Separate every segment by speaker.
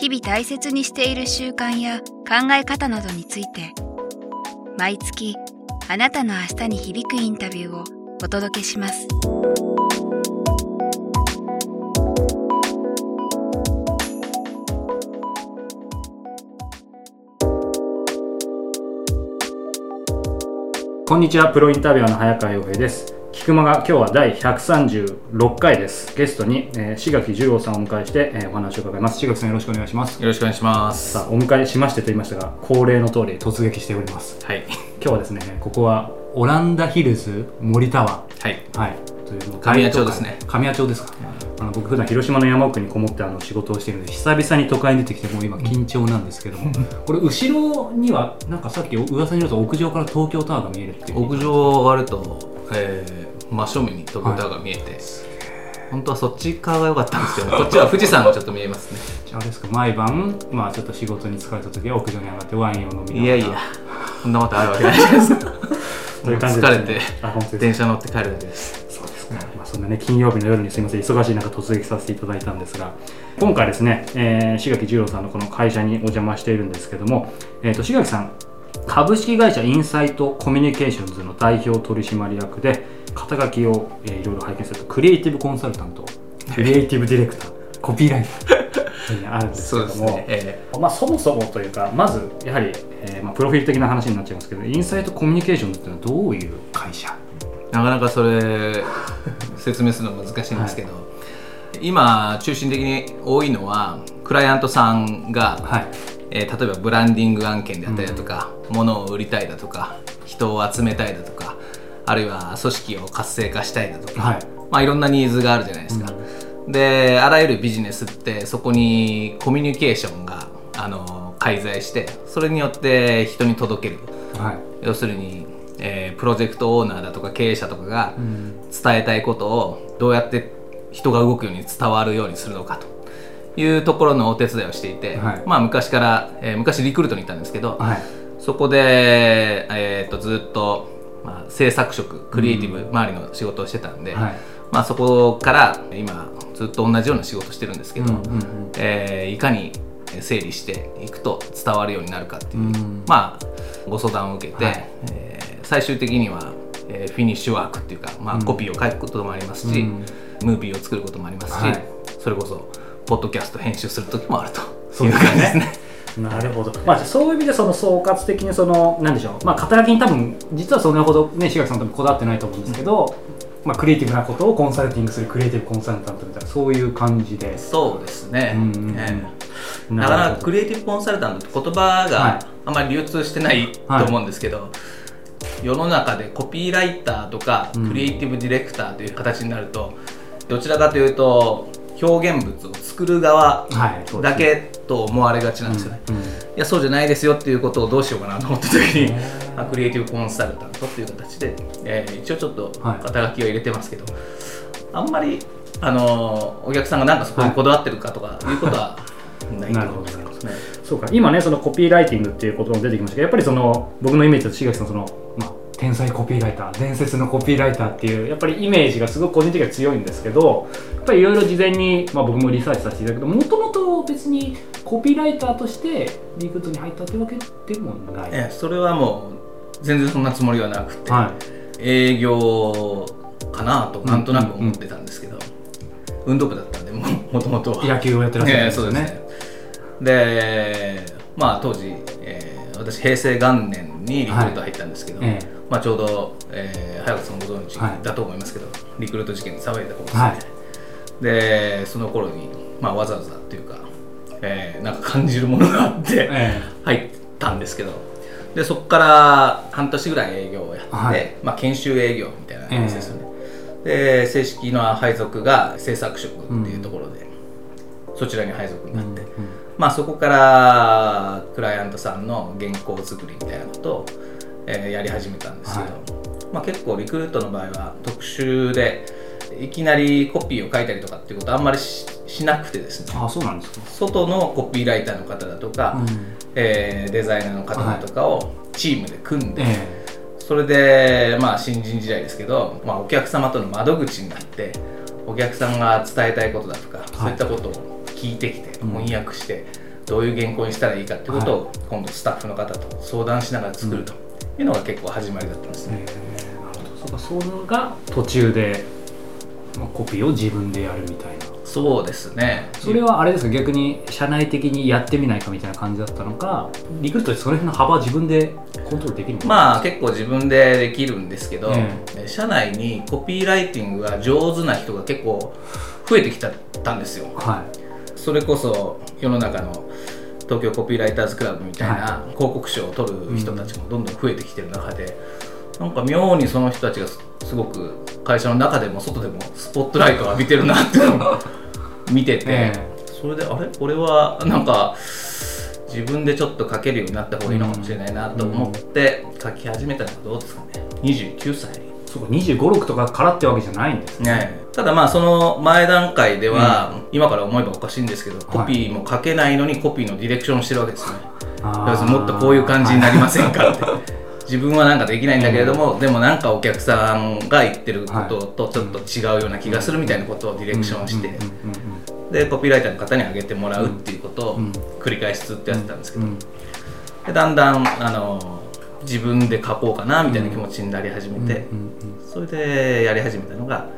Speaker 1: 日々大切にしている習慣や考え方などについて毎月あなたの明日に響くインタビューをお届けします。
Speaker 2: こんにちは。プロインタビュアーの早川洋平です。菊間が今日は第136回です。ゲストに、えー、志垣十郎さんをお迎えして、えー、お話を伺います。志垣さんよろしくお願いします。
Speaker 3: よろしくお願いします。
Speaker 2: さあお迎えしましてと言いましたが恒例の通り突撃しております。
Speaker 3: はい。
Speaker 2: 今日はですねここはオランダヒルズ森タワ
Speaker 3: ー。はい。
Speaker 2: はい。というの
Speaker 3: 神谷町ですね。
Speaker 2: 神谷町ですか、あの僕普段広島の山奥にこもってあの仕事をしているので久々に都会に出てきてもう今緊張なんですけども。これ後ろにはなんかさっき噂によると屋上から東京タワーが見えるっていう。
Speaker 3: 屋上上がると、えー、真正面に東京タワーが見えて、はい、本当はそっち側が良かったんですけど こっちは富士山がちょっと見えますね。
Speaker 2: あれですか毎晩まあちょっと仕事に疲れた時は屋上に上がってワインを飲み
Speaker 3: いやいやそんなことあるわけないじゃないです かね、疲れて電車乗って帰るだけです。
Speaker 2: そうですか、まあ、そんなね金曜日の夜にすみません忙しい中突撃させていただいたんですが今回ですね、えー、志垣十郎さんのこの会社にお邪魔しているんですけども、えーと、志垣さん株式会社インサイトコミュニケーションズの代表取締役で肩書きを、えー、いろいろ拝見するとクリエイティブコンサルタントクリエイティブディレクター コピーライターあるんですけども、ねえー、まあ、そもそもというかまずやはり、えーまあ、プロフィール的な話になっちゃいますけどインサイトコミュニケーションズっていうのはどういう会社？
Speaker 3: なかなかそれ説明するの難しいんですけど、はい、今中心的に多いのはクライアントさんが、はい、えー、例えばブランディング案件であったりだとか、うん、物を売りたいだとか人を集めたいだとかあるいは組織を活性化したいだとか、はい。まあ、いろんなニーズがあるじゃないですか。うん、であらゆるビジネスってそこにコミュニケーションがあの介在してそれによって人に届ける、はい、要するにえー、プロジェクトオーナーだとか経営者とかが伝えたいことをどうやって人が動くように伝わるようにするのかと。いうところのお手伝いをしていて、はい、まあ、昔から、えー、昔リクルートに行ったんですけど、はい、そこで、えーと、ずっと、まあ、制作職クリエイティブ周りの仕事をしてたんで、はい、まあ、そこから今ずっと同じような仕事をしてるんですけど、うんうんうん、えー、いかに整理していくと伝わるようになるかっていう、うん、まあご相談を受けて、はい、えー、最終的には、えー、フィニッシュワークっていうか、まあ、コピーを書くこともありますし、うん、ムービーを作ることもありますし、はい、それこそポッドキャスト編集する時もあるという感じですね。
Speaker 2: なるほど、まあ、そういう意味でその総括的にそのなんでしょう、まあ、肩書きに多分実はそんなほどね志垣さんともこだわってないと思うんですけど、まあ、クリエイティブなことをコンサルティングするクリエイティブコンサルタントみたいなそういう感じで。
Speaker 3: そうですね、うんうんえー、なかなかクリエイティブコンサルタントって言葉があまり流通してないと思うんですけど、はい。はい、世の中でコピーライターとかクリエイティブディレクターという形になると、うん、どちらかというと表現物を作る側だけと思われがちなんですよね、はいうんうん、いやそうじゃないですよっていうことをどうしようかなと思った時にクリエイティブコンサルタントっていう形で、えー、一応ちょっと肩書きを入れてますけど、はい、あんまりあのお客さんがなんかそこにこだわってるかとかいうことは ないと思いますね。
Speaker 2: そうか。今ねそのコピーライティングっていうことも出てきましたけどやっぱりその僕のイメージと志垣さんその、まあ、天才コピーライター伝説のコピーライターっていうやっぱりイメージがすごく個人的には強いんですけどやっぱりいろいろ事前に、まあ、僕もリサーチさせていただくともともと別にコピーライターとしてリクルートに入ったってわけでもない、
Speaker 3: えそれはもう全然そんなつもりはなくて、はい、営業かなとなんとなく思ってたんですけど、運動部だったんでもともと
Speaker 2: 野球をやってらっしゃるんですよ
Speaker 3: ね、でまあ当時、えー、私平成元年にリクルート入ったんですけど、はい、まあ、ちょうど、えー、早川さんご存知だと思いますけど、はい、リクルート事件に騒いだ頃ですね、はい、でその頃に、まあ、わざわざというか、えー、なんか感じるものがあって入ったんですけど、でそこから半年ぐらい営業をやって、はい、まあ、研修営業みたいな感じですよね、えー、で正式な配属が制作職っていうところで、うん、そちらに配属になって、うんうん、まあ、そこからクライアントさんの原稿作りみたいなことを、えーやり始めたんですけど、まあ、結構リクルートの場合は特殊でいきなりコピーを書いたりとかっていうことあんまりししなくてですね。
Speaker 2: あそうなんですか。
Speaker 3: 外のコピーライターの方だとか、えーデザイナーの方だとかをチームで組んで、
Speaker 2: え
Speaker 3: それでまあ新人時代ですけど、まあ、お客様との窓口になってお客さんが伝えたいことだとか、そういったことを聞いてきて
Speaker 2: うん。
Speaker 3: 翻訳して、どういう原稿にしたらいいかってことを、今度スタッフの方と相談しながら作るというのが結構始まりだったんですね。
Speaker 2: えー。なるほどそうかそれが途中で、まあ、コピーを自分でやるみたいな。
Speaker 3: そうですね。
Speaker 2: それはあれですか？逆に社内的にやってみないかみたいな感じだったのか？リクルートってその辺の幅は自分でコントロールできるのか？
Speaker 3: まあ結構自分でできるんですけど、
Speaker 2: え
Speaker 3: え。社内にコピーライティングが上手な人が結構増えてきたたんですよ。
Speaker 2: は
Speaker 3: それこそ世の中の東京コピーライターズクラブみたいな
Speaker 2: は
Speaker 3: 広告賞を取る人たちもどんどん増えてきてる中で、なんか妙にその人たちがすすごく会社の中でも外でもスポットライトを浴びてるなっていうのを 見てて、
Speaker 2: え
Speaker 3: それであれ？これはなんか自分でちょっと書けるようになった方がいいのかもしれないなと思って書き始めたのがどうですかね？29歳。
Speaker 2: いそうか2 5 6とかからってわけじゃないんですね。
Speaker 3: ね、ただまあその前段階では、今から思えばおかしいんですけどコピーも書けないのにコピーのディレクションをしてるわけですね、
Speaker 2: あ
Speaker 3: 要するにもっとこういう感じになりませんかって、自分はなんかできないんだけれども、でもなんかお客さんが言ってることとちょっと違うような気がするみたいなことをディレクションして、
Speaker 2: うんうんうん
Speaker 3: でコピーライターの方にあげてもらうっていうことを
Speaker 2: うん。
Speaker 3: 繰り返しずっとやってたんですけど、
Speaker 2: うん。
Speaker 3: でだんだんあの自分で書こうかなみたいな気持ちになり始めて、
Speaker 2: うんうんうん
Speaker 3: それでやり始めたのが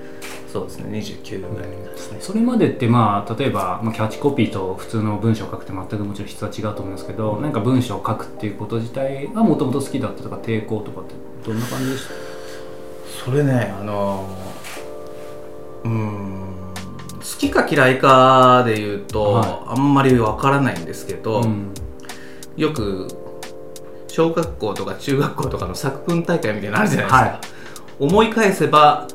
Speaker 3: そうですね29ぐらいですね、
Speaker 2: それまでってまあ例えば、まあ、キャッチコピーと普通の文章を書くって全くもちろん質は違うと思うんですけど何か文章を書くっていうこと自体がもともと好きだったとか抵抗とかってどんな感じでした？
Speaker 3: それねあのうーん好きか嫌いかで言うと、
Speaker 2: は
Speaker 3: あんまりわからないんですけど、
Speaker 2: うん。
Speaker 3: よく小学校とか中学校とかの作文大会みたいなのあるじゃないですか、
Speaker 2: はい。
Speaker 3: 思い返せば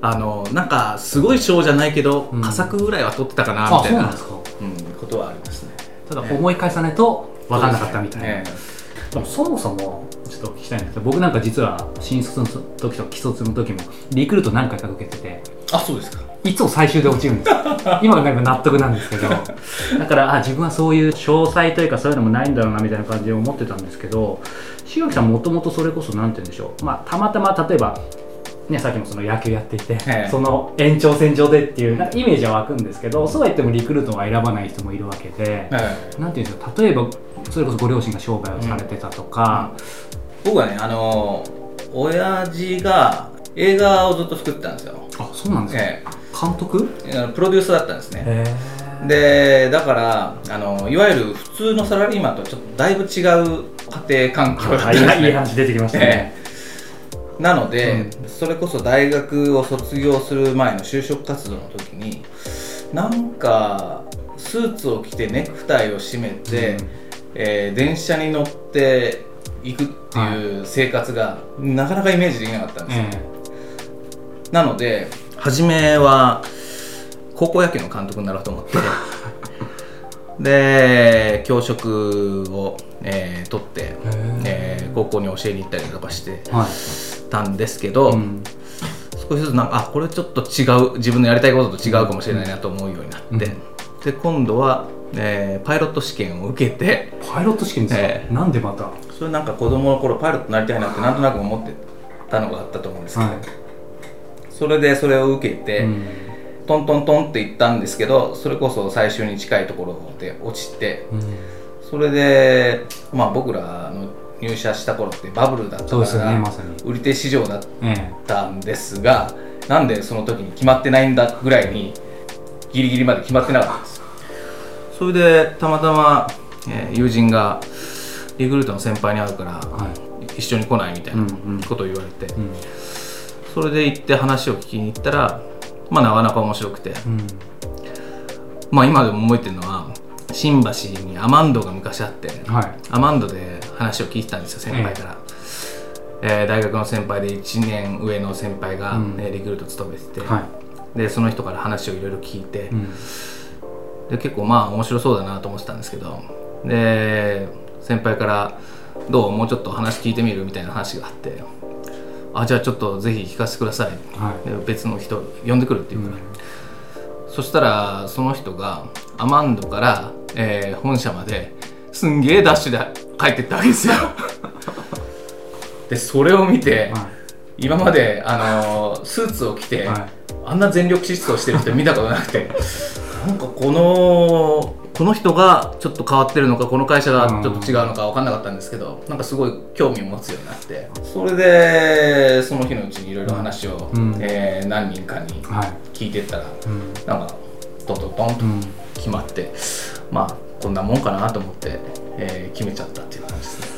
Speaker 3: あのなんかすごい賞じゃないけど、
Speaker 2: うん。
Speaker 3: 佳作ぐらいは取ってたかな
Speaker 2: あ
Speaker 3: みたいな。
Speaker 2: そうなん
Speaker 3: ことはありますね。
Speaker 2: ただ思い返さないと分かんなかったみたいな、
Speaker 3: え
Speaker 2: でもそもそもちょっと聞きたいんですけど僕なんか実は新卒の時と既卒の時もリクルート何回か受けてて
Speaker 3: えあそうですか。
Speaker 2: いつも最終で落ちるんです。よ 今考えれば納得なんですけど。だからあ自分はそういう詳細というかそういうのもないんだろうなみたいな感じで思ってたんですけど志垣さんもともとそれこそ何て言うんでしょう、まあ、たまたま例えばね、さっきもその野球やっていて、
Speaker 3: ええ。
Speaker 2: その延長線上でっていうなんかイメージは湧くんですけどそうは言ってもリクルートは選ばない人もいるわけで、
Speaker 3: え
Speaker 2: なんていうんですか例えばそれこそご両親が商売をされてたとか、
Speaker 3: 僕はねあの親父が映画をずっと作ってたんですよ、
Speaker 2: あそうなんですか、
Speaker 3: え
Speaker 2: 監督？
Speaker 3: プロデューサーだったんですね、
Speaker 2: へ
Speaker 3: でだからあのいわゆる普通のサラリーマンとちょっとだいぶ違う家庭環境だったんですね。
Speaker 2: いいい話出てきましたね、
Speaker 3: ええ。なので、それこそ大学を卒業する前の就職活動の時になんかスーツを着てネクタイを締めて、
Speaker 2: うん。
Speaker 3: えー電車に乗って行くっていう生活がなかなかイメージできなかったんですよ、
Speaker 2: え
Speaker 3: なので初めは高校野球の監督になろうと思って。で教職を、えー取って、えー。高校に教えに行ったりとかしてたんですけど、
Speaker 2: うん。
Speaker 3: 少しずつなんかあこれちょっと違う自分のやりたいことと違うかもしれないなと思うようになって、
Speaker 2: うん。
Speaker 3: で今度は、えーパイロット試験を受けて
Speaker 2: パイロット試験ですか、
Speaker 3: ええ
Speaker 2: なんでまた？は
Speaker 3: それなんか子供の頃パイロットになりたいなってなんとなく思ってたのがあったと思うんですけど、それでそれを受けて、
Speaker 2: うん。
Speaker 3: トントントンって行ったんですけどそれこそ最終に近いところで落ちて
Speaker 2: うん。
Speaker 3: それで、まあ、僕らの入社した頃ってバブルだったから
Speaker 2: ね
Speaker 3: 売り手市場だっ
Speaker 2: え
Speaker 3: たんですがなんでその時に決まってないんだぐらいにギリギリまで決まってなかったんです。それでたまたま、えー友人がリクルートの先輩に会うから、
Speaker 2: えは
Speaker 3: 一緒に来ないみたいな
Speaker 2: うんうん。
Speaker 3: ことを言われて、
Speaker 2: いうん
Speaker 3: それで行って話を聞きに行ったらまあなかなか面白くて、
Speaker 2: うん。
Speaker 3: まあ今でも覚えてるのは新橋にアマンドが昔あって、
Speaker 2: はい。
Speaker 3: アマンドで話を聞いてたんですよ先輩から、えー大学の先輩で1年上の先輩が、
Speaker 2: うん。
Speaker 3: えーリクルート勤めてて、
Speaker 2: は
Speaker 3: でその人から話をいろいろ聞いて
Speaker 2: い、うん。
Speaker 3: で結構まあ面白そうだなと思ってたんですけどで先輩から「どう？もうちょっと話聞いてみる?」みたいな話があって「あじゃあちょっとぜひ聞かせてください」はい、別の人呼んでくるっていうから、うん、そしたらその人がアマンドから、えー、本社まですんげえダッシュで帰ってったわけですよ。でそれを見て、はい、今まで、あのー、スーツを着て、はい、あんな全力疾走してる人見たことなくて なんかこのこの人がちょっと変わってるのかこの会社がちょっと違うのか分かんなかったんですけど、なんかすごい興味を持つようになってそれでその日のうちにいろいろ話を、うん、えー、何人かに聞いてったら、はい、なんかトントントンと決まって、うん、まあこんなもんかなと思って、えー、決めちゃったっていう感じですね。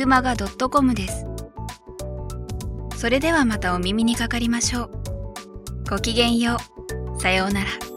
Speaker 1: くまが .com です。それではまたお耳にかかりましょう。ごきげんよう。さようなら。